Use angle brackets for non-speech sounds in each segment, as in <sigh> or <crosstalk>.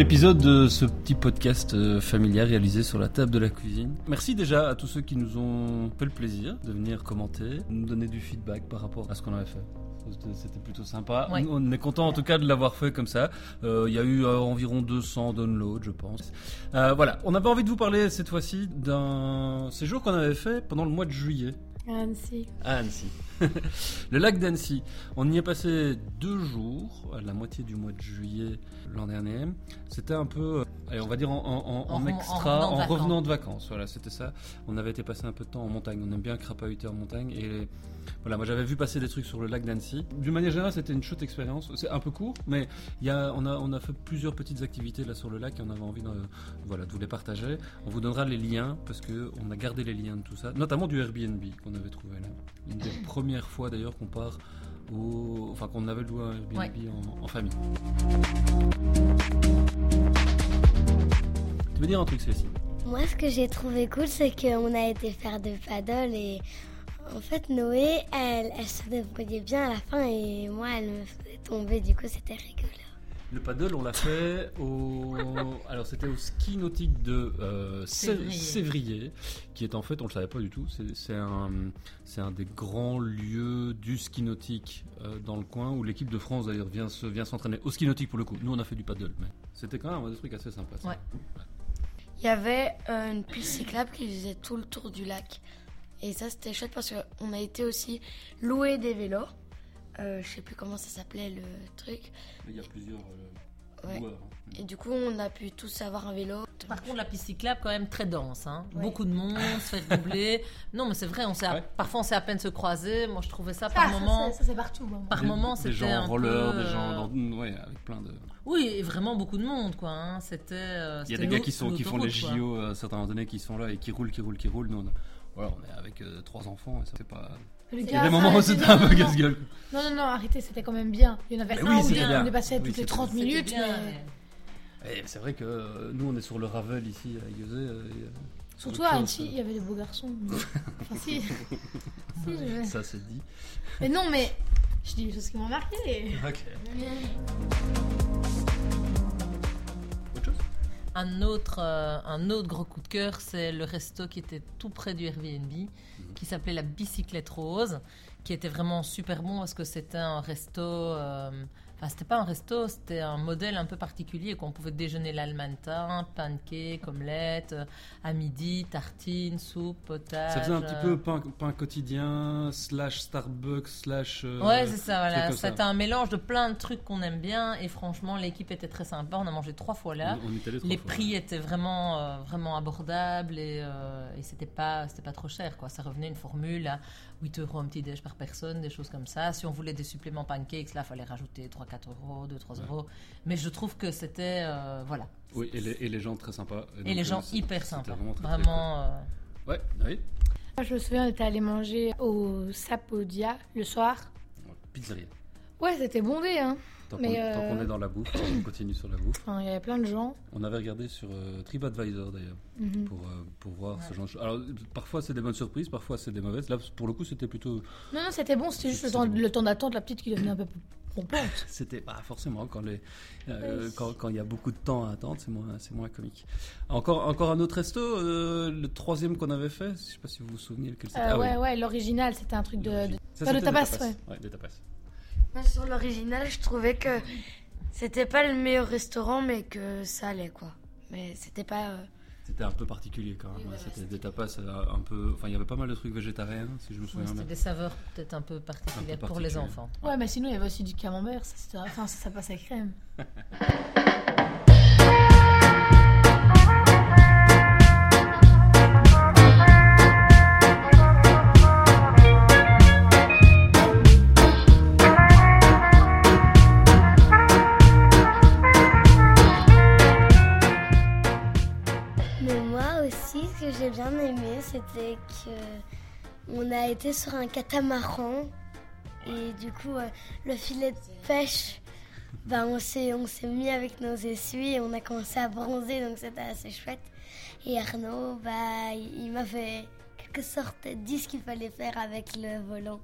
l'épisode de ce petit podcast euh, familial réalisé sur la table de la cuisine. Merci déjà à tous ceux qui nous ont fait le plaisir de venir commenter, nous donner du feedback par rapport à ce qu'on avait fait. C'était- plutôt sympa. Ouais. On est content en tout cas de l'avoir fait comme ça. Euh, Il y a eu euh, environ 200 downloads, je pense. Voilà, on avait envie de vous parler cette fois-ci d'un séjour qu'on avait fait pendant le mois de juillet À Annecy. à Annecy. <laughs> le lac d'Annecy. On y est passé deux jours, à la moitié du mois de juillet l'an dernier. C'était un peu, allez, on va dire en, en- en- en En re- en extra, revenant de en vacances. revenant de vacances. Voilà, c'était ça. On avait été passer un peu de temps en montagne. On aime bien crapahuter en montagne. Et voilà, moi j'avais vu passer des trucs sur le lac d'Annecy. D'une manière générale, c'était une chouette expérience. C'est un peu court, mais il y a, on, a, on a fait plusieurs petites activités là sur le lac et on avait envie de, voilà, de vous les partager. On vous donnera les liens parce que on a gardé les liens de tout ça, notamment du Airbnb qu'on avait trouvé là. Une des <laughs> premières fois d'ailleurs qu'on part au, enfin qu'on avait loué un Airbnb Ouais. en, en famille. Tu veux dire un truc, Cécile? Moi, ce que j'ai trouvé cool, c'est qu'on a été faire de paddle et en fait, Noé, elle, elle se débrouillait bien à la fin et moi, elle me faisait tomber. Du coup, c'était rigolo. Le paddle, on l'a fait au. Alors, c'était au ski nautique de euh, Sé- Sévrier. Sévrier, qui est en fait, on le savait pas du tout, c'est un, c'est un des grands lieux du ski nautique euh, dans le coin où l'équipe de France d'ailleurs vient se- vient s'entraîner au ski nautique pour le coup. Nous, on a fait du paddle, mais c'était quand même un des trucs assez sympas. ça. Ouais. Il y avait euh, une piste cyclable qui faisait tout le tour du lac. Et ça, c'était chouette parce qu'on a été aussi louer des vélos. Euh, je sais plus comment ça s'appelait le truc. Il y a plusieurs euh, Ouais. loueurs, hein. Et du coup, on a pu tous avoir un vélo. Par contre, la piste cyclable, quand même très dense. Hein. Ouais. Beaucoup de monde, se fait doubler. <laughs> Non, mais c'est vrai, on à- parfois on s'est à peine se croiser. Moi, je trouvais ça par moment. Ça, c'est partout. bon. Par Des- moment, des c'était gens un en roller, peu, des gens euh, dans, ouais, avec plein de. Oui, et vraiment beaucoup de monde, quoi. hein. C'était. euh, Il y a des gars qui, sont, qui font les. JO à certains moments donnés qui sont là et qui roulent, qui roulent, qui roulent. Nous, on, a- voilà, on est avec euh, trois enfants et ça fait pas. Le Il y a des moments où c'était un peu non, non. Non, non, arrêtez, c'était quand même bien. Il y en avait Mais un oui, ou c'était deux bien. qui dépassait Oui, toutes les c'était- 30 C'était minutes. bien, mais... mais- Et c'est vrai que euh, nous, on est sur le Ravel ici à Iosé. euh, et, euh, Surtout à Annecy, il y avait des beaux garçons. <laughs> enfin, si. <laughs> si je- Ça, c'est dit. Mais non, mais je dis des choses qui m'ont marqué. Ok. Un autre, euh, un autre gros coup de cœur, c'est le resto qui était tout près du Airbnb, Mhm. qui s'appelait la Bicyclette Rose, qui était vraiment super bon parce que c'était un resto. euh, Enfin, c'était pas un resto, c'était un modèle un peu particulier qu'on pouvait déjeuner l'almantin, pancakes, omelettes, euh, à midi, tartines, soupe, potage. Ça faisait un petit euh, peu pain, pain quotidien, slash Starbucks, slash. euh, Ouais, c'est ça, voilà. C'était un mélange de plein de trucs qu'on aime bien et franchement, l'équipe était très sympa. On a mangé trois fois là. On, on est allé trois Les fois. prix étaient vraiment, euh, vraiment abordables et, euh, et c'était pas, c'était pas trop cher. Quoi. Ça revenait une formule à 8 euros un petit déj par personne, des choses comme ça. Si on voulait des suppléments pancakes, là, il fallait rajouter 3-4 euros, 2-3 Ouais. euros. Mais je trouve que c'était. euh, voilà. Oui, et les, et les gens très sympas. Et donc, les gens euh, hyper sympas. Vraiment. très, très Vraiment. euh, cool. Ouais, oui. Moi, je me souviens, on était allé manger au Sapodia le soir. Pizzeria. Ouais, c'était bondé, hein. Tant Mais, qu'on tant euh, qu'on est dans la bouffe, on continue sur la bouffe. Enfin, il y avait plein de gens. On avait regardé sur euh, TripAdvisor d'ailleurs Mhm. pour, euh, pour voir ce genre de choses. Alors parfois c'est des bonnes surprises, parfois c'est des mauvaises. Là pour le coup c'était plutôt. Non, non, c'était bon, c'était juste le temps, bon. le temps d'attente, la petite qui devenait un peu pompante. <laughs> C'était pas forcément quand les euh, quand quand il y a beaucoup de temps à attendre, c'est moins c'est moins comique. Encore encore un autre resto, euh, le troisième qu'on avait fait. Je sais pas si vous vous souvenez lequel c'était. Euh, Ah oui. ouais, ouais, l'original, c'était un truc de. de- Ça, de tapas, tapas. ouais. Ouais, des tapas. Moi, sur l'original, je trouvais que c'était pas le meilleur restaurant, mais que ça allait, quoi. Mais c'était pas. euh, C'était un peu particulier quand même. Oui, c'était des tapas un peu. Enfin il y avait pas mal de trucs végétariens si je me souviens c'était bien. des saveurs peut-être un peu particulières Un peu pour les enfants. Ouais, mais sinon, il y avait aussi du camembert. Ça, c'était- enfin, ça, ça passait crème. <laughs> été sur un catamaran et du coup, euh, le filet de pêche, ben, on s'est on s'est mis avec nos essuies et on a commencé à bronzer, donc c'était assez chouette. Et Arnaud, bah, il m'a fait quelque sorte dit ce qu'il fallait faire avec le volant.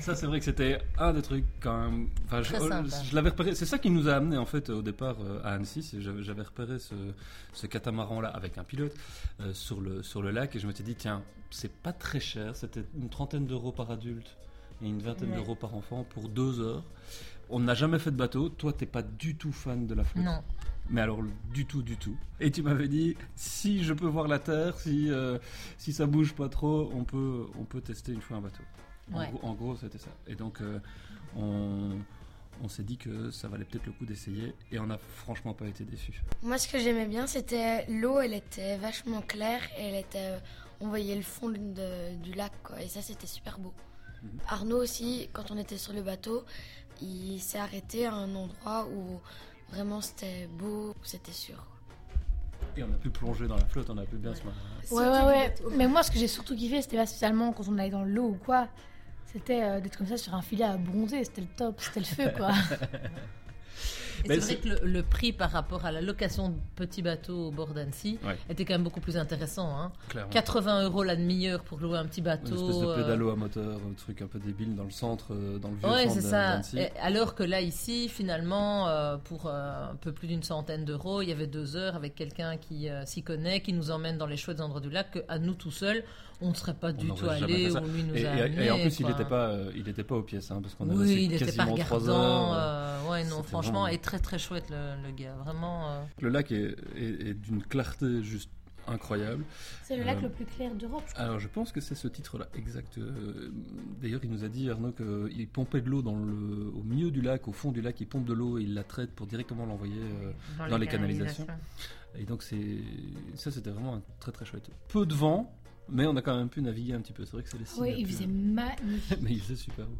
Ça, c'est vrai que c'était un des trucs quand même. Enfin, je, sympa. je l'avais repéré. C'est ça qui nous a amené en fait au départ euh, à Annecy. J'avais j'avais repéré ce, ce catamaran-là avec un pilote euh, sur le sur le lac et je m'étais dit tiens, c'est pas très cher. C'était une trentaine d'euros par adulte et une vingtaine Ouais. d'euros par enfant pour deux heures. On n'a jamais fait de bateau. Toi, t'es pas du tout fan de la flotte. Non. Mais alors, du tout, du tout. Et tu m'avais dit, si je peux voir la Terre, si, euh, si ça bouge pas trop, on peut, on peut tester une fois un bateau. En Ouais. gros, en gros, c'était ça. Et donc, euh, on, on s'est dit que ça valait peut-être le coup d'essayer. Et on n'a franchement pas été déçus. Moi, ce que j'aimais bien, c'était l'eau, elle était vachement claire et elle était, on voyait le fond de- du lac, quoi. Et ça, c'était super beau. Mhm. Arnaud aussi, quand on était sur le bateau, il s'est arrêté à un endroit où vraiment c'était beau, où c'était sûr. Et on a pu plonger dans la flotte, on a pu bien se marrer. Ouais, ouais, ouais. Mais moi, ce que j'ai surtout kiffé, c'était pas spécialement quand on allait dans l'eau ou quoi. C'était euh, d'être comme ça sur un filet à bronzer. C'était le top, c'était le feu, quoi. <laughs> C'est vrai que le, le prix par rapport à la location de petits bateaux au bord d'Annecy Ouais. était quand même beaucoup plus intéressant. Hein. Clairement. 80 euros la demi-heure pour louer un petit Une bateau. espèce de euh, pédalo à moteur, un truc un peu débile dans le centre, euh, dans le vieux Ouais, centre c'est d'A- ça. d'Annecy. Alors que là, ici, finalement, euh, pour euh, un peu plus d'une centaine d'euros, il y avait deux heures avec quelqu'un qui euh, s'y connaît, qui nous emmène dans les chouettes endroits du lac, qu'à nous tout seuls, on ne serait pas du tout allé où lui nous Et, a et- en plus, il n'était pas, il était pas aux pièces, hein, parce qu'on Oui, resté il quasiment trois heures. Ouais, non, franchement, vraiment- et très très chouette le, le gars. Vraiment. euh, Le lac est, est- est d'une clarté juste incroyable. C'est le lac Euh, le plus clair d'Europe. Alors je pense que c'est ce titre-là, exact. Euh, D'ailleurs, il nous a dit, Arnaud, qu'il pompait de l'eau dans le, au milieu du lac, au fond du lac, il pompe de l'eau et il la traite pour directement l'envoyer. euh, Dans les canalisations. et donc c'est ça, c'était vraiment un très très chouette. Peu de vent, mais on a quand même pu naviguer un petit peu. C'est vrai que c'est les Oui, il faisait <laughs> magnifique. mais il faisait super beau.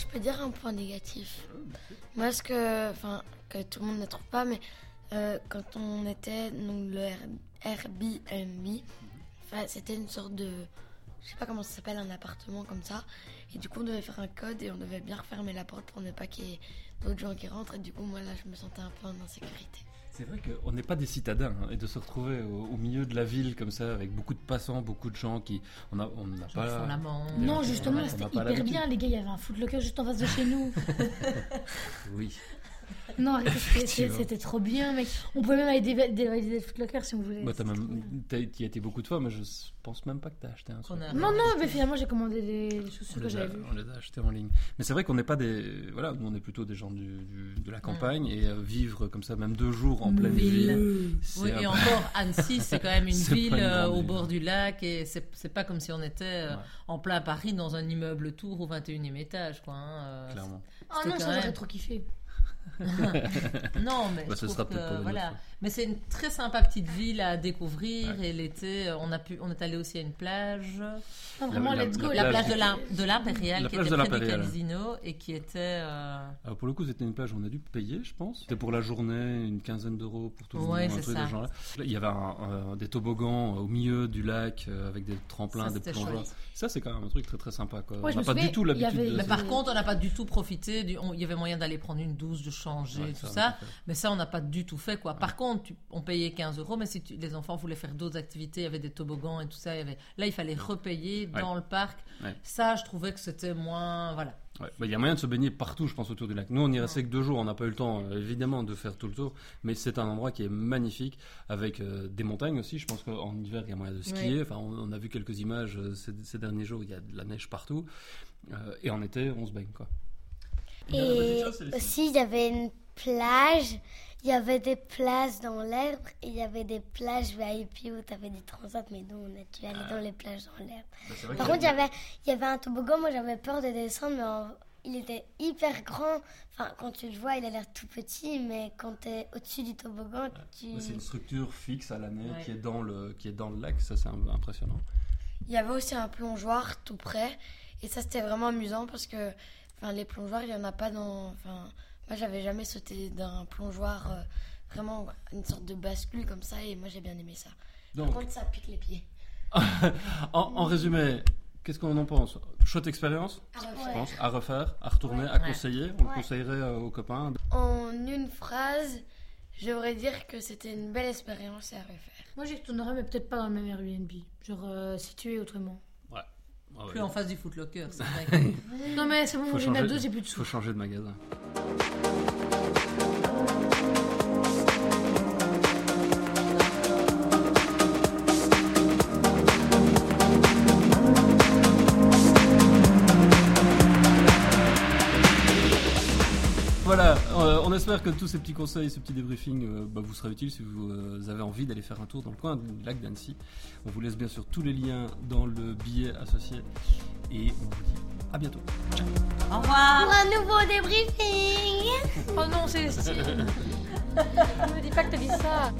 Je peux dire un point négatif. Moi, ce que, enfin, que tout le monde ne trouve pas, mais euh, quand on était donc le Air- Airbnb, c'était une sorte de, je sais pas comment ça s'appelle, un appartement comme ça. Et du coup, on devait faire un code et on devait bien refermer la porte pour ne pas qu'il y ait d'autres gens qui rentrent. Et du coup, moi là, je me sentais un peu en insécurité. C'est vrai qu'on n'est pas des citadins hein, et de se retrouver au, au milieu de la ville comme ça avec beaucoup de passants, beaucoup de gens qui on a on n'a Ils pas font. Non, on justement, a c'était hyper bien, les gars. Il y avait un footlocker juste en face de chez nous. <laughs> oui. Non, <laughs> c'était- trop bien, mec. On pouvait même aller déva- dévaliser le footlocker si on voulait. Bah, t'as C'était même, t'y as été beaucoup de fois, mais je pense même pas que t'as acheté un truc. A- Non, non, mais finalement, j'ai commandé des chaussures que j'avais vues. on les a achetés en ligne. Mais c'est vrai qu'on n'est pas des. Voilà, nous on est plutôt des gens du, du- de la campagne et euh, vivre comme ça, même deux jours en pleine Ville. ville. Oui, un et encore, Annecy, c'est quand même <laughs> une ville une euh, au ville. bord du lac et c'est pas comme si on était euh, Ouais. en plein Paris dans un immeuble tour au 21e étage, quoi. hein, euh, Clairement. Oh C'était non, ça j'aurais trop kiffé. <laughs> Non, mais Bah, je ce trouve sera que, peut-être pas la voilà. Mais c'est une très sympa petite ville à découvrir Ouais. et l'été, euh, on a pu, on est allé aussi à une plage, Non, vraiment, la- let's la go. la plage plage de l'Im- de l'Impérial La qui était de près du. Casino et qui était euh, Alors pour le coup, c'était une plage où on a dû payer, je pense. C'était pour la journée, une quinzaine d'euros pour tout le Ouais, monde, ça. genre-là. Là, Il y avait un- des toboggans au milieu du lac euh, avec des tremplins, Ça, des plongeoires. Ça, c'est quand même un truc très très sympa. Quoi. Ouais, on n'a pas souviens, du tout l'habitude Mais par contre, on n'a pas du tout profité. Il y avait moyen d'aller prendre une douche, de changer, Ouais, tout ça. Mais ça, on n'a pas du tout fait, quoi. Par contre, tu- on payait 15 euros, mais si tu- les enfants voulaient faire d'autres activités, il y avait des toboggans et tout ça. Il y avait... Là, il fallait repayer dans le parc. Ça, je trouvais que c'était moins. Voilà. Ouais, bah, Il y a moyen de se baigner partout, je pense, autour du lac. Nous, on y restait que deux jours, on n'a pas eu le temps, euh, évidemment, de faire tout le tour, mais c'est un endroit qui est magnifique, avec euh, des montagnes aussi. Je pense qu'en hiver, il y a moyen de skier. Enfin, on, on a vu quelques images euh, ces, ces derniers jours, il y a de la neige partout. Euh, et en été, on se baigne, quoi. Et aussi, il y avait une plage, il y avait des plages dans l'herbe et il y avait des plages VIP où tu avais des transats, mais nous, on a dû aller dans les plages dans l'herbe. Par contre, il y avait, il y avait un toboggan, moi j'avais peur de descendre, mais en- il était hyper grand. Enfin, quand tu le vois, il a l'air tout petit, mais quand tu es au-dessus du toboggan, tu... C'est une structure fixe à l'année Ouais. qui, est dans le, qui est dans le lac, ça c'est un- impressionnant. Il y avait aussi un plongeoir tout près. Et ça, c'était vraiment amusant parce que enfin, les plongeoirs, il n'y en a pas dans. Enfin, moi, j'avais jamais sauté d'un plongeoir, euh, vraiment une sorte de bascule comme ça. Et moi, j'ai bien aimé ça. Donc, Par contre, ça pique les pieds. <laughs> en, en résumé, Qu'est-ce qu'on en pense? Chouette expérience, je pense, à refaire, à retourner, à Ouais. conseiller. On le conseillerait euh, aux copains. En une phrase, je devrais dire que c'était une belle expérience à refaire. Moi, j'y retournerai, mais peut-être pas dans le même Airbnb. Genre euh, situé autrement. Ah ouais. Plus en face du Footlocker, c'est <laughs> vrai. Non, mais c'est bon, j'en ai deux, j'ai plus de Il sous. faut changer de magasin. On espère que tous ces petits conseils, ces petits débriefings euh, bah, vous sera utile si vous euh, avez envie d'aller faire un tour dans le coin du lac d'Annecy. On vous laisse bien sûr tous les liens dans le billet associé et on vous dit à bientôt. Au revoir Pour un nouveau débriefing Oh non, Célestine <laughs> Ne me dis pas que t'as dit ça